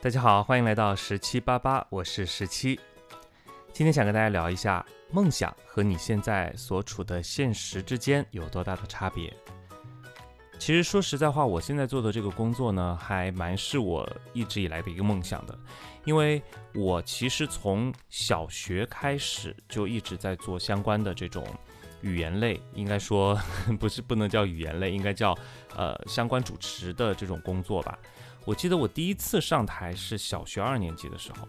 大家好，欢迎来到十七八八，我是十七。今天想跟大家聊一下梦想和你现在所处的现实之间有多大的差别。其实说实在话，我现在做的这个工作呢，还蛮是我一直以来的一个梦想的，因为我其实从小学开始就一直在做相关的这种语言类，应该说 不是不能叫语言类，应该叫呃相关主持的这种工作吧。我记得我第一次上台是小学二年级的时候，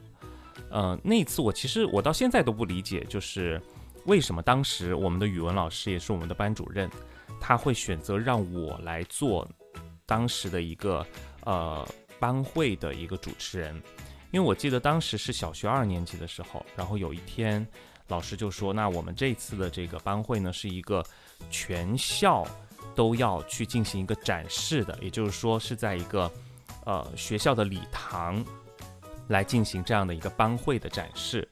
呃，那一次我其实我到现在都不理解，就是为什么当时我们的语文老师也是我们的班主任。他会选择让我来做当时的一个呃班会的一个主持人，因为我记得当时是小学二年级的时候，然后有一天老师就说：“那我们这次的这个班会呢，是一个全校都要去进行一个展示的，也就是说是在一个呃学校的礼堂来进行这样的一个班会的展示。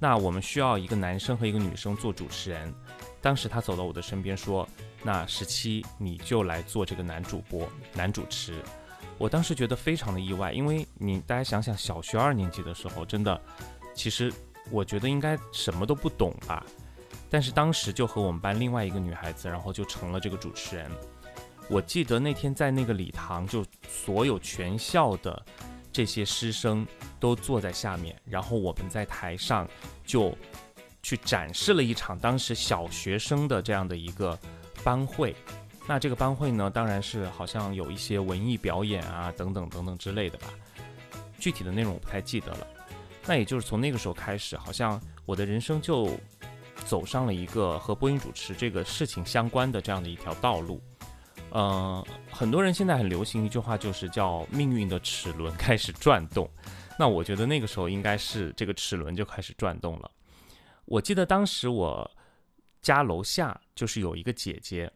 那我们需要一个男生和一个女生做主持人。当时他走到我的身边说。”那十七，你就来做这个男主播、男主持。我当时觉得非常的意外，因为你大家想想，小学二年级的时候，真的，其实我觉得应该什么都不懂吧。但是当时就和我们班另外一个女孩子，然后就成了这个主持人。我记得那天在那个礼堂，就所有全校的这些师生都坐在下面，然后我们在台上就去展示了一场当时小学生的这样的一个。班会，那这个班会呢，当然是好像有一些文艺表演啊，等等等等之类的吧。具体的内容我不太记得了。那也就是从那个时候开始，好像我的人生就走上了一个和播音主持这个事情相关的这样的一条道路。嗯，很多人现在很流行一句话，就是叫命运的齿轮开始转动。那我觉得那个时候应该是这个齿轮就开始转动了。我记得当时我。家楼下就是有一个姐姐，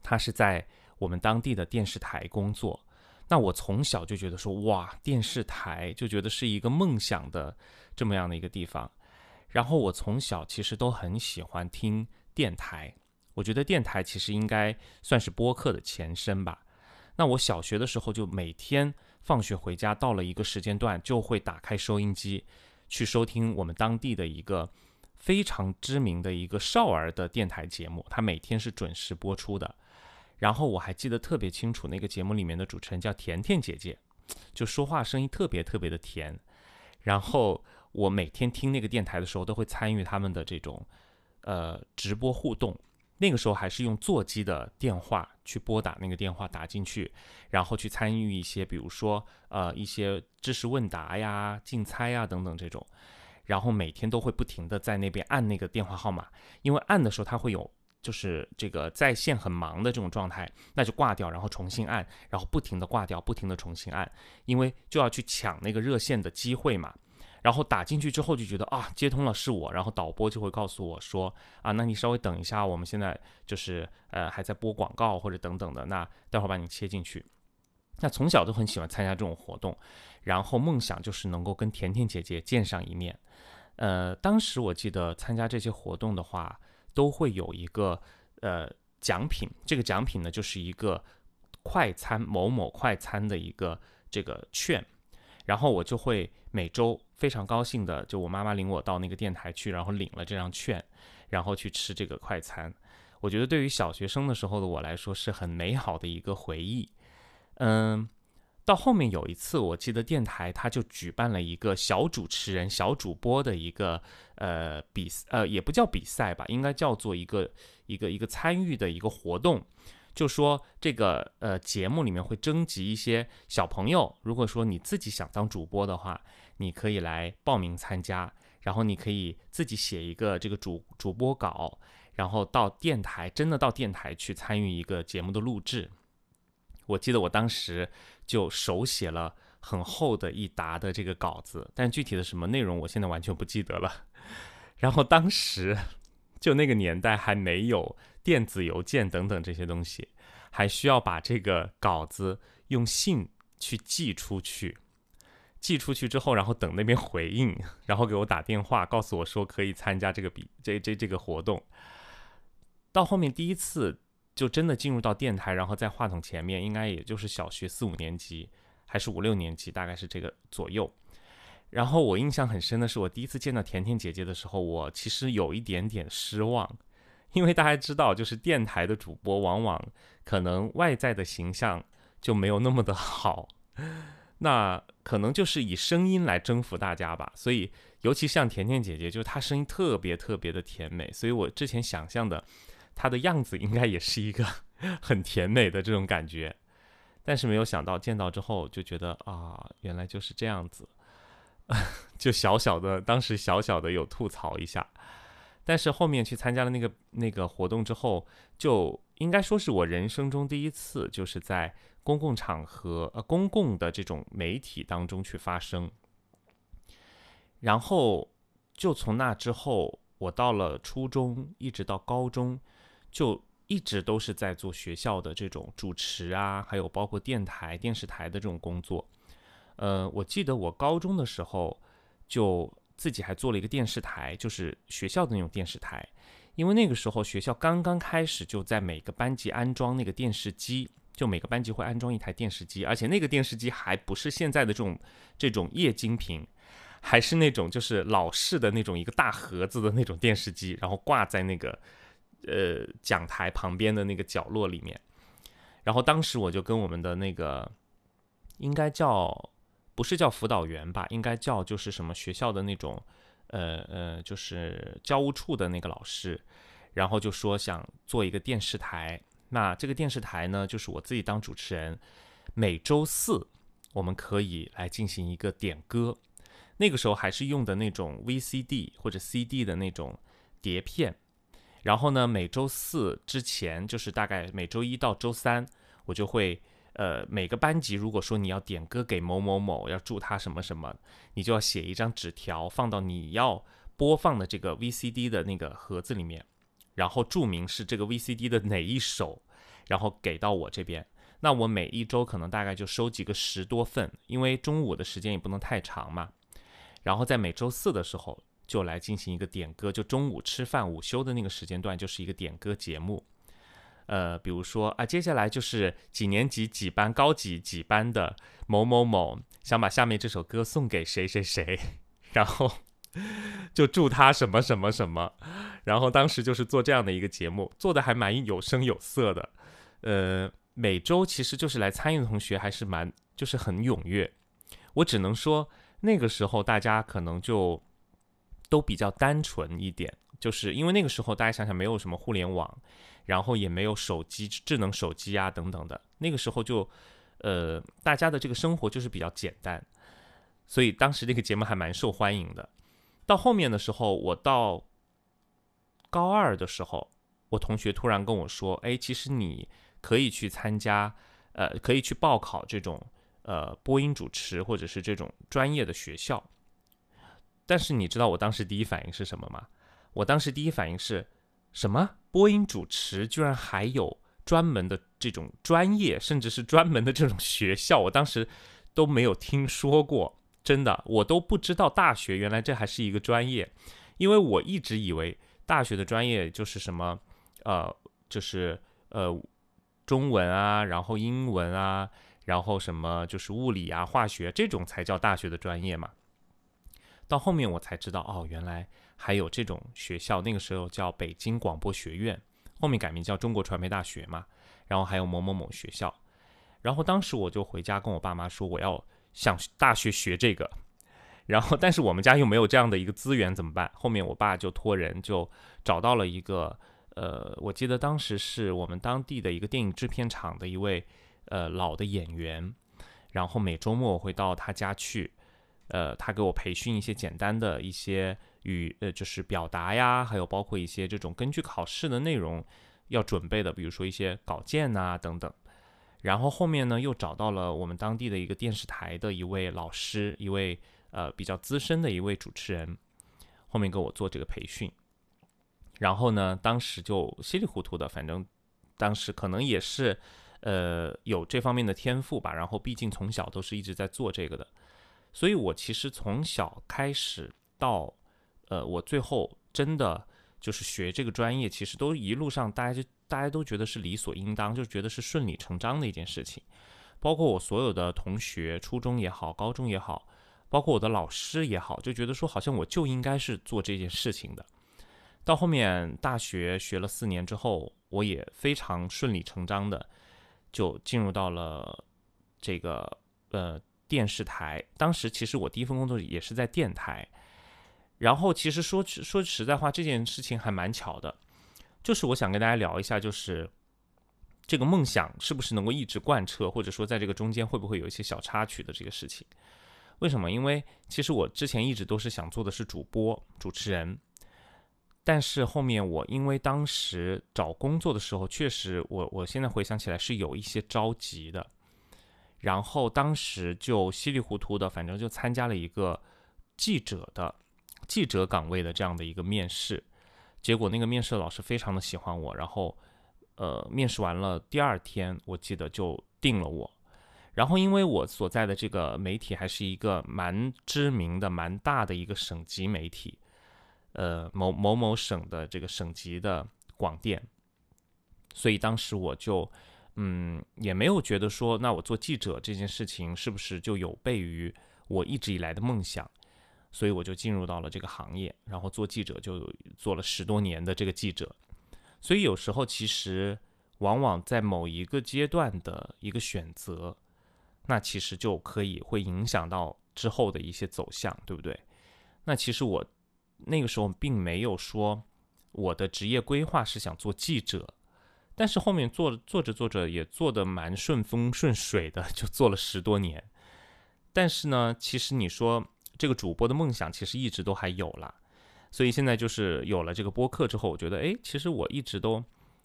她是在我们当地的电视台工作。那我从小就觉得说，哇，电视台就觉得是一个梦想的这么样的一个地方。然后我从小其实都很喜欢听电台，我觉得电台其实应该算是播客的前身吧。那我小学的时候就每天放学回家，到了一个时间段就会打开收音机去收听我们当地的一个。非常知名的一个少儿的电台节目，它每天是准时播出的。然后我还记得特别清楚，那个节目里面的主持人叫甜甜姐姐，就说话声音特别特别的甜。然后我每天听那个电台的时候，都会参与他们的这种呃直播互动。那个时候还是用座机的电话去拨打那个电话打进去，然后去参与一些，比如说呃一些知识问答呀、竞猜呀等等这种。然后每天都会不停的在那边按那个电话号码，因为按的时候它会有就是这个在线很忙的这种状态，那就挂掉，然后重新按，然后不停的挂掉，不停的重新按，因为就要去抢那个热线的机会嘛。然后打进去之后就觉得啊接通了是我，然后导播就会告诉我说啊那你稍微等一下，我们现在就是呃还在播广告或者等等的，那待会儿把你切进去。那从小都很喜欢参加这种活动，然后梦想就是能够跟甜甜姐姐见上一面。呃，当时我记得参加这些活动的话，都会有一个呃奖品，这个奖品呢就是一个快餐某某快餐的一个这个券，然后我就会每周非常高兴的，就我妈妈领我到那个电台去，然后领了这张券，然后去吃这个快餐。我觉得对于小学生的时候的我来说是很美好的一个回忆，嗯。到后面有一次，我记得电台他就举办了一个小主持人、小主播的一个呃比呃也不叫比赛吧，应该叫做一个一个一个参与的一个活动。就说这个呃节目里面会征集一些小朋友，如果说你自己想当主播的话，你可以来报名参加，然后你可以自己写一个这个主主播稿，然后到电台真的到电台去参与一个节目的录制。我记得我当时就手写了很厚的一沓的这个稿子，但具体的什么内容我现在完全不记得了。然后当时 就那个年代还没有电子邮件等等这些东西，还需要把这个稿子用信去寄出去。寄出去之后，然后等那边回应，然后给我打电话告诉我说可以参加这个比这这这个活动。到后面第一次。就真的进入到电台，然后在话筒前面，应该也就是小学四五年级，还是五六年级，大概是这个左右。然后我印象很深的是，我第一次见到甜甜姐姐的时候，我其实有一点点失望，因为大家知道，就是电台的主播往往可能外在的形象就没有那么的好，那可能就是以声音来征服大家吧。所以，尤其像甜甜姐姐，就是她声音特别特别的甜美，所以我之前想象的她的样子应该也是一个 很甜美的这种感觉，但是没有想到见到之后就觉得啊，原来就是这样子。就小小的，当时小小的有吐槽一下，但是后面去参加了那个那个活动之后，就应该说是我人生中第一次，就是在公共场合呃公共的这种媒体当中去发声。然后就从那之后，我到了初中一直到高中，就一直都是在做学校的这种主持啊，还有包括电台、电视台的这种工作。呃，我记得我高中的时候，就自己还做了一个电视台，就是学校的那种电视台。因为那个时候学校刚刚开始，就在每个班级安装那个电视机，就每个班级会安装一台电视机，而且那个电视机还不是现在的这种这种液晶屏，还是那种就是老式的那种一个大盒子的那种电视机，然后挂在那个呃讲台旁边的那个角落里面。然后当时我就跟我们的那个应该叫。不是叫辅导员吧，应该叫就是什么学校的那种，呃呃，就是教务处的那个老师，然后就说想做一个电视台。那这个电视台呢，就是我自己当主持人，每周四我们可以来进行一个点歌。那个时候还是用的那种 VCD 或者 CD 的那种碟片。然后呢，每周四之前，就是大概每周一到周三，我就会。呃，每个班级如果说你要点歌给某某某，要祝他什么什么，你就要写一张纸条放到你要播放的这个 VCD 的那个盒子里面，然后注明是这个 VCD 的哪一首，然后给到我这边。那我每一周可能大概就收集个十多份，因为中午的时间也不能太长嘛。然后在每周四的时候就来进行一个点歌，就中午吃饭午休的那个时间段就是一个点歌节目。呃，比如说啊，接下来就是几年级几班高几几班的某某某，想把下面这首歌送给谁谁谁，然后 就祝他什么什么什么，然后当时就是做这样的一个节目，做的还蛮有声有色的。呃，每周其实就是来参与的同学还是蛮就是很踊跃，我只能说那个时候大家可能就都比较单纯一点，就是因为那个时候大家想想没有什么互联网。然后也没有手机、智能手机啊等等的，那个时候就，呃，大家的这个生活就是比较简单，所以当时这个节目还蛮受欢迎的。到后面的时候，我到高二的时候，我同学突然跟我说：“哎，其实你可以去参加，呃，可以去报考这种呃播音主持或者是这种专业的学校。”但是你知道我当时第一反应是什么吗？我当时第一反应是。什么播音主持居然还有专门的这种专业，甚至是专门的这种学校，我当时都没有听说过，真的，我都不知道大学原来这还是一个专业，因为我一直以为大学的专业就是什么，呃，就是呃中文啊，然后英文啊，然后什么就是物理啊、化学这种才叫大学的专业嘛。到后面我才知道，哦，原来。还有这种学校，那个时候叫北京广播学院，后面改名叫中国传媒大学嘛。然后还有某某某学校，然后当时我就回家跟我爸妈说，我要想大学学这个。然后但是我们家又没有这样的一个资源，怎么办？后面我爸就托人就找到了一个，呃，我记得当时是我们当地的一个电影制片厂的一位呃老的演员，然后每周末我会到他家去，呃，他给我培训一些简单的一些。与呃，就是表达呀，还有包括一些这种根据考试的内容要准备的，比如说一些稿件呐等等。然后后面呢，又找到了我们当地的一个电视台的一位老师，一位呃比较资深的一位主持人，后面给我做这个培训。然后呢，当时就稀里糊涂的，反正当时可能也是呃有这方面的天赋吧。然后毕竟从小都是一直在做这个的，所以我其实从小开始到。呃，我最后真的就是学这个专业，其实都一路上大家就大家都觉得是理所应当，就觉得是顺理成章的一件事情。包括我所有的同学，初中也好，高中也好，包括我的老师也好，就觉得说好像我就应该是做这件事情的。到后面大学学了四年之后，我也非常顺理成章的就进入到了这个呃电视台。当时其实我第一份工作也是在电台。然后其实说说实在话，这件事情还蛮巧的，就是我想跟大家聊一下，就是这个梦想是不是能够一直贯彻，或者说在这个中间会不会有一些小插曲的这个事情。为什么？因为其实我之前一直都是想做的是主播、主持人。但是后面我因为当时找工作的时候，确实我我现在回想起来是有一些着急的，然后当时就稀里糊涂的，反正就参加了一个记者的记者岗位的这样的一个面试，结果那个面试老师非常的喜欢我，然后呃面试完了第二天我记得就定了我，然后因为我所在的这个媒体还是一个蛮知名的、蛮大的一个省级媒体。呃，某某某省的这个省级的广电，所以当时我就，嗯，也没有觉得说，那我做记者这件事情是不是就有悖于我一直以来的梦想？所以我就进入到了这个行业，然后做记者就做了十多年的这个记者。所以有时候其实往往在某一个阶段的一个选择，那其实就可以会影响到之后的一些走向，对不对？那其实我。那个时候并没有说我的职业规划是想做记者，但是后面做做着做着也做得蛮顺风顺水的，就做了十多年。但是呢，其实你说这个主播的梦想其实一直都还有了，所以现在就是有了这个播客之后，我觉得哎，其实我一直都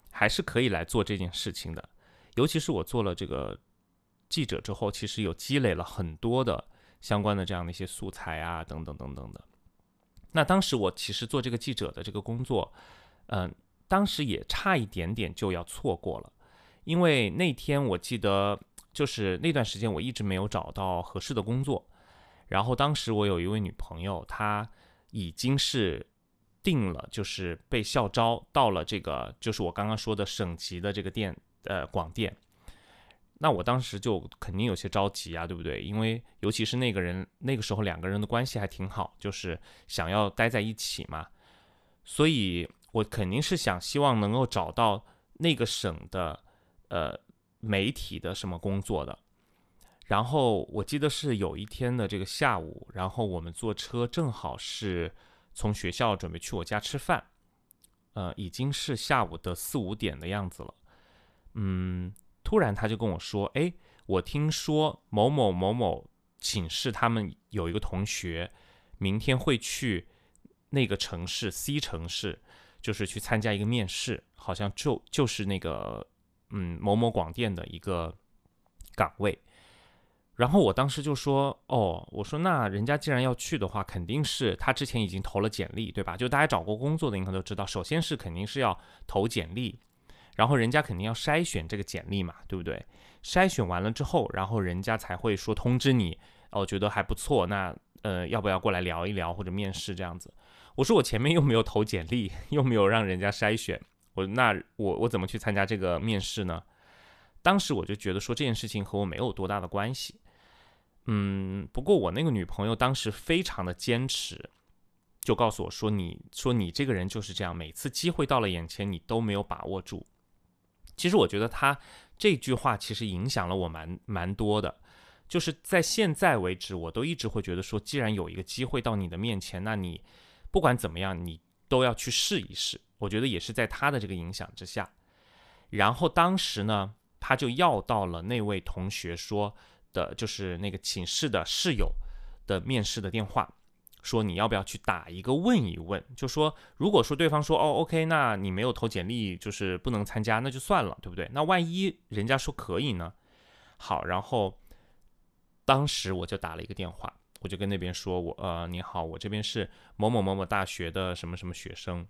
还是可以来做这件事情的。尤其是我做了这个记者之后，其实有积累了很多的相关的这样的一些素材啊，等等等等的。那当时我其实做这个记者的这个工作，嗯，当时也差一点点就要错过了，因为那天我记得就是那段时间我一直没有找到合适的工作，然后当时我有一位女朋友，她已经是定了，就是被校招到了这个就是我刚刚说的省级的这个电呃广电。那我当时就肯定有些着急啊，对不对？因为尤其是那个人那个时候两个人的关系还挺好，就是想要待在一起嘛，所以我肯定是想希望能够找到那个省的呃媒体的什么工作的。然后我记得是有一天的这个下午，然后我们坐车正好是从学校准备去我家吃饭，呃，已经是下午的四五点的样子了，嗯。突然他就跟我说：“哎，我听说某某某某寝室他们有一个同学，明天会去那个城市 C 城市，就是去参加一个面试，好像就就是那个嗯某某广电的一个岗位。”然后我当时就说：“哦，我说那人家既然要去的话，肯定是他之前已经投了简历，对吧？就大家找过工作的应该都知道，首先是肯定是要投简历。”然后人家肯定要筛选这个简历嘛，对不对？筛选完了之后，然后人家才会说通知你，哦，觉得还不错，那呃，要不要过来聊一聊或者面试这样子？我说我前面又没有投简历，又没有让人家筛选，我那我我怎么去参加这个面试呢？当时我就觉得说这件事情和我没有多大的关系，嗯，不过我那个女朋友当时非常的坚持，就告诉我说，你说你这个人就是这样，每次机会到了眼前，你都没有把握住。其实我觉得他这句话其实影响了我蛮蛮多的，就是在现在为止，我都一直会觉得说，既然有一个机会到你的面前，那你不管怎么样，你都要去试一试。我觉得也是在他的这个影响之下，然后当时呢，他就要到了那位同学说的，就是那个寝室的室友的面试的电话。说你要不要去打一个问一问？就说如果说对方说哦，OK，那你没有投简历，就是不能参加，那就算了，对不对？那万一人家说可以呢？好，然后当时我就打了一个电话，我就跟那边说，我呃，你好，我这边是某某某某大学的什么什么学生，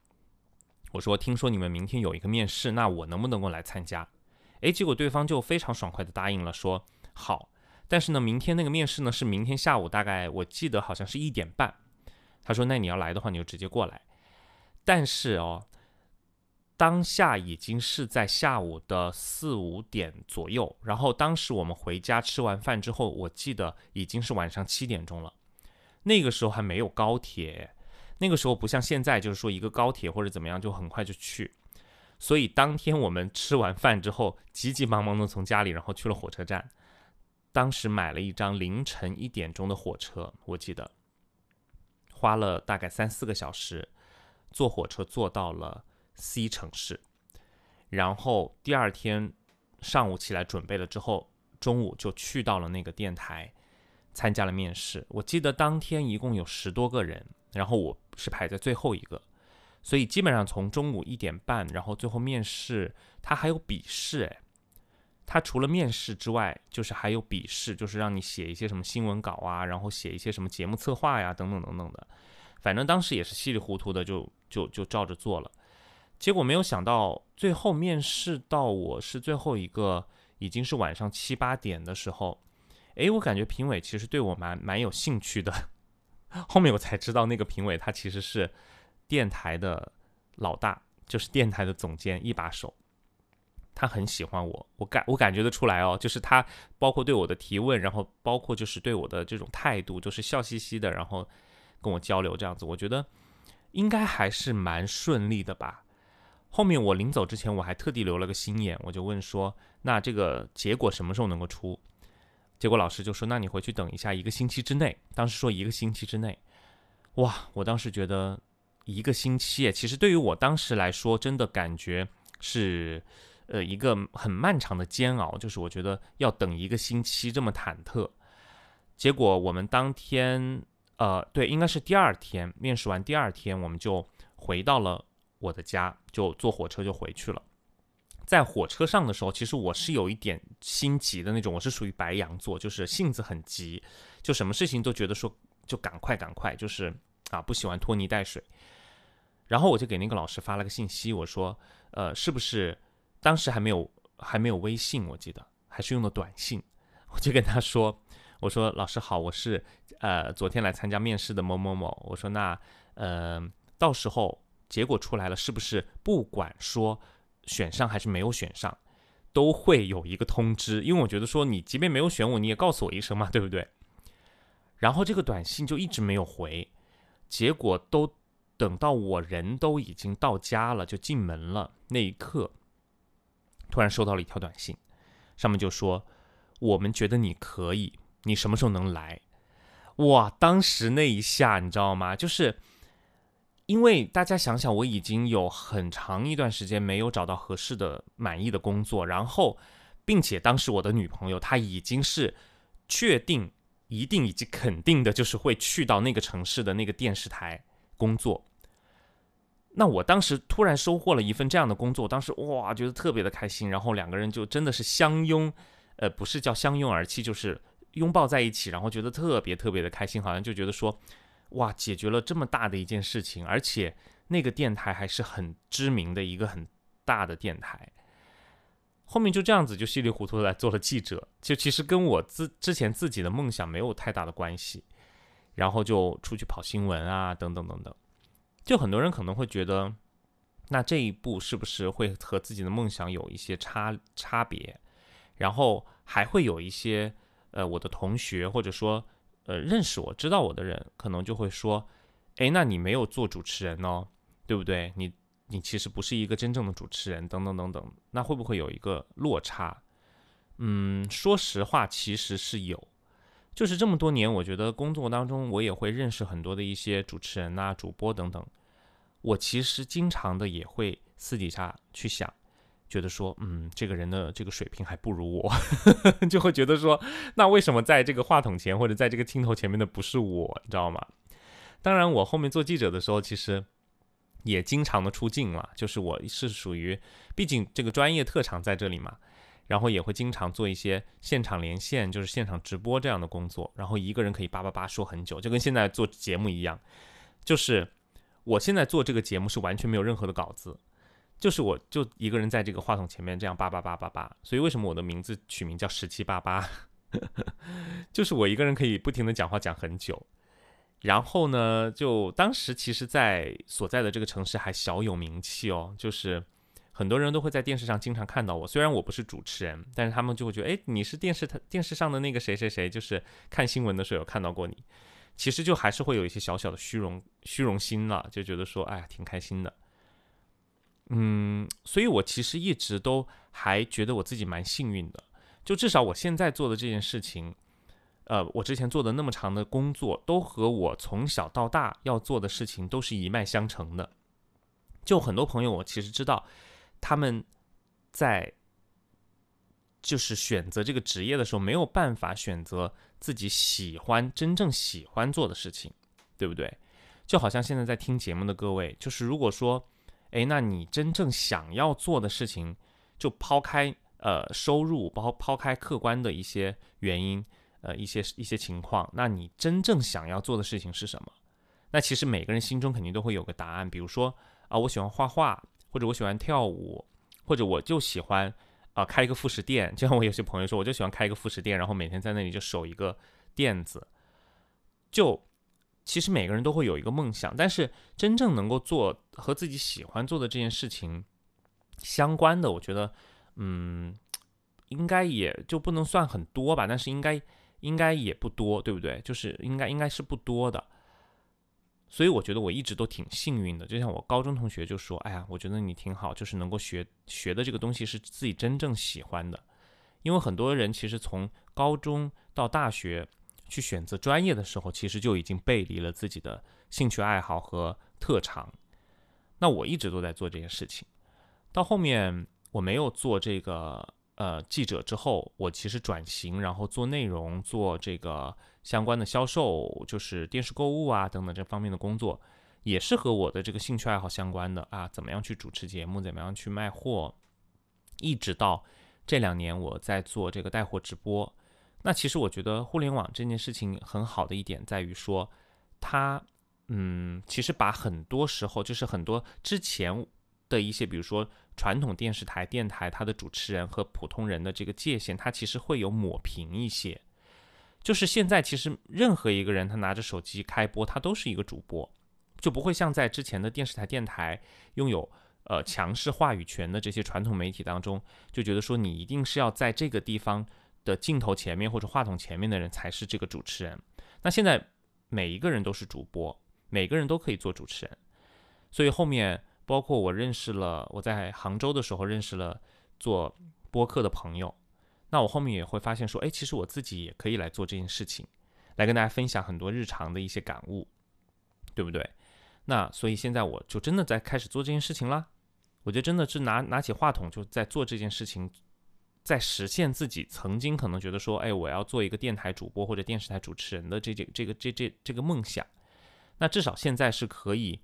我说听说你们明天有一个面试，那我能不能够来参加？诶，结果对方就非常爽快的答应了，说好，但是呢，明天那个面试呢是明天下午大概我记得好像是一点半。他说：“那你要来的话，你就直接过来。但是哦，当下已经是在下午的四五点左右，然后当时我们回家吃完饭之后，我记得已经是晚上七点钟了。那个时候还没有高铁，那个时候不像现在，就是说一个高铁或者怎么样就很快就去。所以当天我们吃完饭之后，急急忙忙的从家里，然后去了火车站。当时买了一张凌晨一点钟的火车，我记得花了大概三四个小时，坐火车坐到了。C 城市，然后第二天上午起来准备了之后，中午就去到了那个电台参加了面试。我记得当天一共有十多个人，然后我是排在最后一个，所以基本上从中午一点半，然后最后面试，他还有笔试，哎，他除了面试之外，就是还有笔试，就是让你写一些什么新闻稿啊，然后写一些什么节目策划呀，等等等等的。反正当时也是稀里糊涂的就就就照着做了。结果没有想到，最后面试到我是最后一个，已经是晚上七八点的时候，诶，我感觉评委其实对我蛮蛮有兴趣的。后面我才知道，那个评委他其实是电台的老大，就是电台的总监一把手，他很喜欢我，我感我感觉得出来哦，就是他包括对我的提问，然后包括就是对我的这种态度，就是笑嘻嘻的，然后跟我交流这样子，我觉得应该还是蛮顺利的吧。后面我临走之前，我还特地留了个心眼，我就问说：“那这个结果什么时候能够出？”结果老师就说：“那你回去等一下，一个星期之内。”当时说一个星期之内，哇！我当时觉得一个星期，其实对于我当时来说，真的感觉是呃一个很漫长的煎熬，就是我觉得要等一个星期这么忐忑。结果我们当天，呃，对，应该是第二天面试完，第二天我们就回到了。我的家就坐火车就回去了，在火车上的时候，其实我是有一点心急的那种，我是属于白羊座，就是性子很急，就什么事情都觉得说就赶快赶快，就是啊不喜欢拖泥带水。然后我就给那个老师发了个信息，我说呃是不是当时还没有还没有微信，我记得还是用的短信，我就跟他说我说老师好，我是呃昨天来参加面试的某某某，我说那呃到时候。结果出来了，是不是不管说选上还是没有选上，都会有一个通知？因为我觉得说你即便没有选我，你也告诉我一声嘛，对不对？然后这个短信就一直没有回，结果都等到我人都已经到家了，就进门了那一刻，突然收到了一条短信，上面就说我们觉得你可以，你什么时候能来？哇！当时那一下你知道吗？就是。因为大家想想，我已经有很长一段时间没有找到合适的、满意的工作，然后，并且当时我的女朋友她已经是确定、一定以及肯定的，就是会去到那个城市的那个电视台工作。那我当时突然收获了一份这样的工作，当时哇，觉得特别的开心，然后两个人就真的是相拥，呃，不是叫相拥而泣，就是拥抱在一起，然后觉得特别特别的开心，好像就觉得说。哇，解决了这么大的一件事情，而且那个电台还是很知名的一个很大的电台。后面就这样子就稀里糊涂的来做了记者，就其实跟我自之前自己的梦想没有太大的关系。然后就出去跑新闻啊，等等等等。就很多人可能会觉得，那这一步是不是会和自己的梦想有一些差差别？然后还会有一些呃，我的同学或者说。呃，认识我知道我的人，可能就会说，哎，那你没有做主持人哦，对不对？你你其实不是一个真正的主持人，等等等等，那会不会有一个落差？嗯，说实话，其实是有，就是这么多年，我觉得工作当中，我也会认识很多的一些主持人呐、主播等等，我其实经常的也会私底下去想。觉得说，嗯，这个人的这个水平还不如我，就会觉得说，那为什么在这个话筒前或者在这个镜头前面的不是我，你知道吗？当然，我后面做记者的时候，其实也经常的出镜了，就是我是属于，毕竟这个专业特长在这里嘛，然后也会经常做一些现场连线，就是现场直播这样的工作，然后一个人可以叭叭叭说很久，就跟现在做节目一样，就是我现在做这个节目是完全没有任何的稿子。就是我就一个人在这个话筒前面这样叭叭叭叭叭，所以为什么我的名字取名叫十七八八？就是我一个人可以不停的讲话讲很久。然后呢，就当时其实，在所在的这个城市还小有名气哦，就是很多人都会在电视上经常看到我，虽然我不是主持人，但是他们就会觉得，哎，你是电视台电视上的那个谁谁谁，就是看新闻的时候有看到过你。其实就还是会有一些小小的虚荣虚荣心了，就觉得说，哎呀，挺开心的。嗯，所以我其实一直都还觉得我自己蛮幸运的，就至少我现在做的这件事情，呃，我之前做的那么长的工作，都和我从小到大要做的事情都是一脉相承的。就很多朋友，我其实知道，他们在就是选择这个职业的时候，没有办法选择自己喜欢、真正喜欢做的事情，对不对？就好像现在在听节目的各位，就是如果说。哎，那你真正想要做的事情，就抛开呃收入，抛抛开客观的一些原因，呃一些一些情况，那你真正想要做的事情是什么？那其实每个人心中肯定都会有个答案。比如说啊，我喜欢画画，或者我喜欢跳舞，或者我就喜欢啊开一个副食店。就像我有些朋友说，我就喜欢开一个副食店，然后每天在那里就守一个店子，就。其实每个人都会有一个梦想，但是真正能够做和自己喜欢做的这件事情相关的，我觉得，嗯，应该也就不能算很多吧，但是应该应该也不多，对不对？就是应该应该是不多的。所以我觉得我一直都挺幸运的。就像我高中同学就说：“哎呀，我觉得你挺好，就是能够学学的这个东西是自己真正喜欢的。”因为很多人其实从高中到大学。去选择专业的时候，其实就已经背离了自己的兴趣爱好和特长。那我一直都在做这件事情。到后面我没有做这个呃记者之后，我其实转型，然后做内容，做这个相关的销售，就是电视购物啊等等这方面的工作，也是和我的这个兴趣爱好相关的啊。怎么样去主持节目，怎么样去卖货，一直到这两年我在做这个带货直播。那其实我觉得互联网这件事情很好的一点在于说，它，嗯，其实把很多时候就是很多之前的一些，比如说传统电视台、电台，它的主持人和普通人的这个界限，它其实会有抹平一些。就是现在其实任何一个人他拿着手机开播，他都是一个主播，就不会像在之前的电视台、电台拥有呃强势话语权的这些传统媒体当中，就觉得说你一定是要在这个地方。的镜头前面或者话筒前面的人才是这个主持人。那现在每一个人都是主播，每个人都可以做主持人。所以后面包括我认识了，我在杭州的时候认识了做播客的朋友。那我后面也会发现说，哎，其实我自己也可以来做这件事情，来跟大家分享很多日常的一些感悟，对不对？那所以现在我就真的在开始做这件事情啦。我就真的是拿拿起话筒就在做这件事情。在实现自己曾经可能觉得说，哎，我要做一个电台主播或者电视台主持人的这这这个这这这个梦想，那至少现在是可以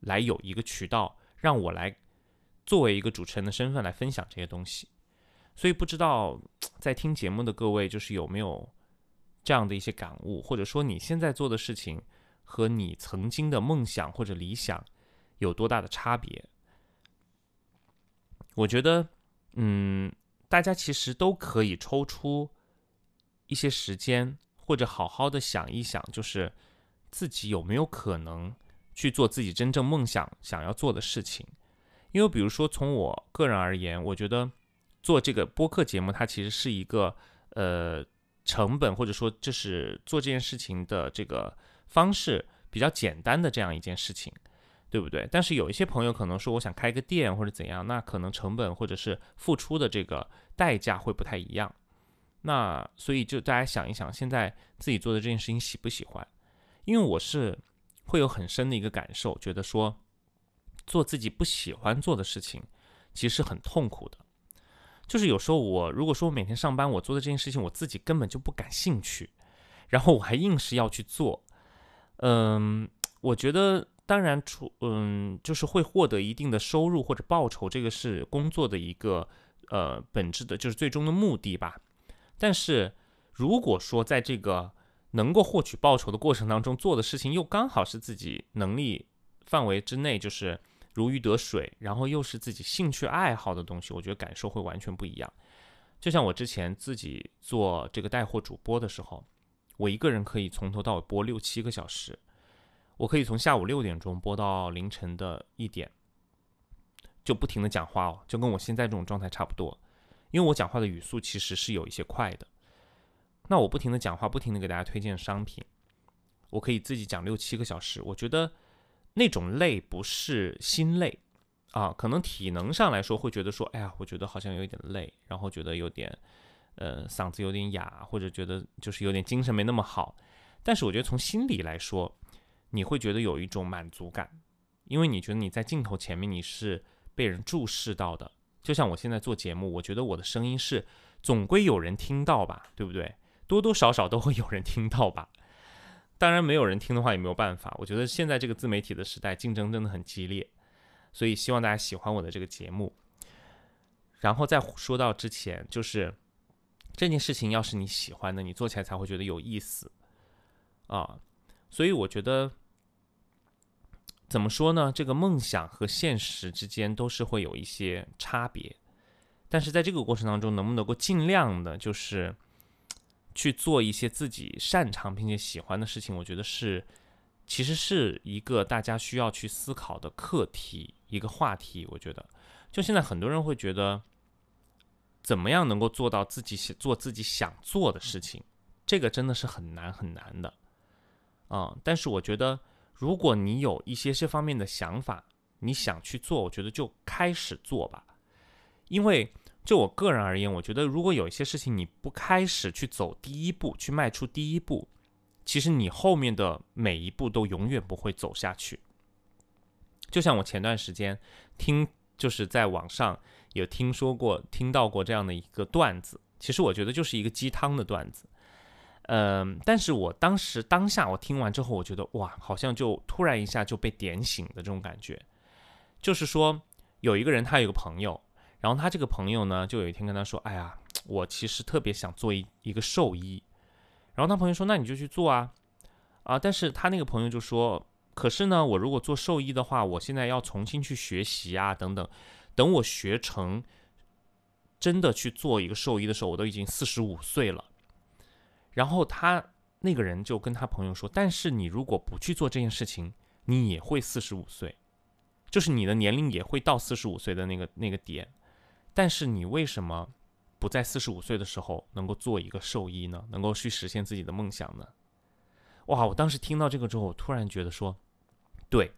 来有一个渠道让我来作为一个主持人的身份来分享这些东西。所以不知道在听节目的各位就是有没有这样的一些感悟，或者说你现在做的事情和你曾经的梦想或者理想有多大的差别？我觉得，嗯。大家其实都可以抽出一些时间，或者好好的想一想，就是自己有没有可能去做自己真正梦想想要做的事情。因为，比如说从我个人而言，我觉得做这个播客节目，它其实是一个呃成本，或者说就是做这件事情的这个方式比较简单的这样一件事情。对不对？但是有一些朋友可能说，我想开个店或者怎样，那可能成本或者是付出的这个代价会不太一样。那所以就大家想一想，现在自己做的这件事情喜不喜欢？因为我是会有很深的一个感受，觉得说做自己不喜欢做的事情，其实很痛苦的。就是有时候我如果说我每天上班，我做的这件事情我自己根本就不感兴趣，然后我还硬是要去做，嗯，我觉得。当然，出嗯，就是会获得一定的收入或者报酬，这个是工作的一个呃本质的，就是最终的目的吧。但是，如果说在这个能够获取报酬的过程当中做的事情，又刚好是自己能力范围之内，就是如鱼得水，然后又是自己兴趣爱好的东西，我觉得感受会完全不一样。就像我之前自己做这个带货主播的时候，我一个人可以从头到尾播六七个小时。我可以从下午六点钟播到凌晨的一点，就不停的讲话哦，就跟我现在这种状态差不多。因为我讲话的语速其实是有一些快的，那我不停的讲话，不停的给大家推荐商品，我可以自己讲六七个小时。我觉得那种累不是心累啊，可能体能上来说会觉得说，哎呀，我觉得好像有一点累，然后觉得有点呃嗓子有点哑，或者觉得就是有点精神没那么好。但是我觉得从心理来说，你会觉得有一种满足感，因为你觉得你在镜头前面你是被人注视到的。就像我现在做节目，我觉得我的声音是总归有人听到吧，对不对？多多少少都会有人听到吧。当然没有人听的话也没有办法。我觉得现在这个自媒体的时代，竞争真的很激烈，所以希望大家喜欢我的这个节目。然后再说到之前，就是这件事情要是你喜欢的，你做起来才会觉得有意思啊。所以我觉得。怎么说呢？这个梦想和现实之间都是会有一些差别，但是在这个过程当中，能不能够尽量的，就是去做一些自己擅长并且喜欢的事情，我觉得是，其实是一个大家需要去思考的课题，一个话题。我觉得，就现在很多人会觉得，怎么样能够做到自己想做自己想做的事情，这个真的是很难很难的，啊！但是我觉得。如果你有一些这方面的想法，你想去做，我觉得就开始做吧。因为就我个人而言，我觉得如果有一些事情你不开始去走第一步，去迈出第一步，其实你后面的每一步都永远不会走下去。就像我前段时间听，就是在网上有听说过、听到过这样的一个段子，其实我觉得就是一个鸡汤的段子。嗯，但是我当时当下我听完之后，我觉得哇，好像就突然一下就被点醒的这种感觉。就是说，有一个人他有个朋友，然后他这个朋友呢，就有一天跟他说：“哎呀，我其实特别想做一一个兽医。”然后他朋友说：“那你就去做啊，啊！”但是他那个朋友就说：“可是呢，我如果做兽医的话，我现在要重新去学习啊，等等。等我学成，真的去做一个兽医的时候，我都已经四十五岁了。”然后他那个人就跟他朋友说：“但是你如果不去做这件事情，你也会四十五岁，就是你的年龄也会到四十五岁的那个那个点。但是你为什么不在四十五岁的时候能够做一个兽医呢？能够去实现自己的梦想呢？”哇！我当时听到这个之后，我突然觉得说：“对，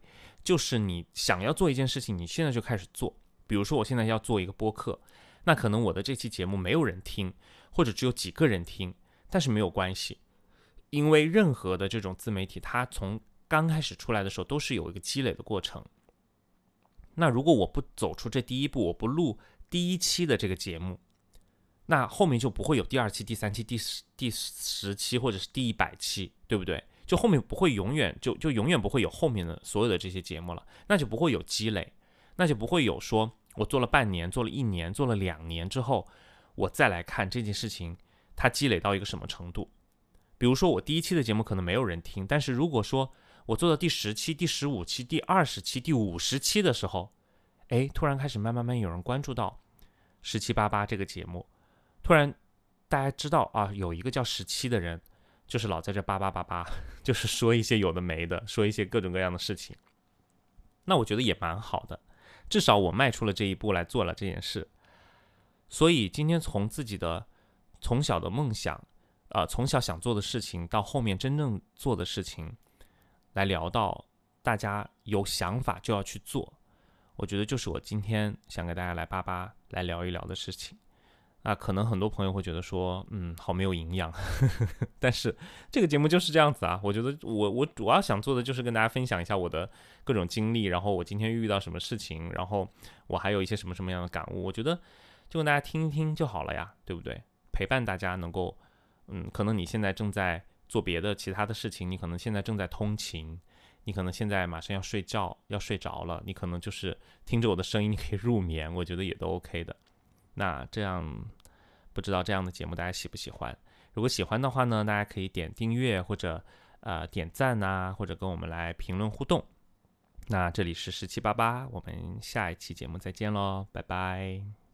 就是你想要做一件事情，你现在就开始做。比如说，我现在要做一个播客，那可能我的这期节目没有人听，或者只有几个人听。”但是没有关系，因为任何的这种自媒体，它从刚开始出来的时候都是有一个积累的过程。那如果我不走出这第一步，我不录第一期的这个节目，那后面就不会有第二期、第三期、第十、第十期或者是第一百期，对不对？就后面不会永远就就永远不会有后面的所有的这些节目了，那就不会有积累，那就不会有说我做了半年、做了一年、做了两年之后，我再来看这件事情。它积累到一个什么程度？比如说，我第一期的节目可能没有人听，但是如果说我做到第十期、第十五期、第二十期、第五十期的时候，哎，突然开始慢慢慢有人关注到十七八八这个节目，突然大家知道啊，有一个叫十七的人，就是老在这八八八八，就是说一些有的没的，说一些各种各样的事情。那我觉得也蛮好的，至少我迈出了这一步来做了这件事。所以今天从自己的。从小的梦想，啊，从小想做的事情，到后面真正做的事情，来聊到大家有想法就要去做，我觉得就是我今天想给大家来叭叭来聊一聊的事情。啊，可能很多朋友会觉得说，嗯，好没有营养，但是这个节目就是这样子啊。我觉得我我主要想做的就是跟大家分享一下我的各种经历，然后我今天遇到什么事情，然后我还有一些什么什么样的感悟，我觉得就跟大家听一听就好了呀，对不对？陪伴大家能够，嗯，可能你现在正在做别的其他的事情，你可能现在正在通勤，你可能现在马上要睡觉，要睡着了，你可能就是听着我的声音，你可以入眠，我觉得也都 OK 的。那这样，不知道这样的节目大家喜不喜欢？如果喜欢的话呢，大家可以点订阅或者呃点赞呐，或者跟我们来评论互动。那这里是十七八八，我们下一期节目再见喽，拜拜。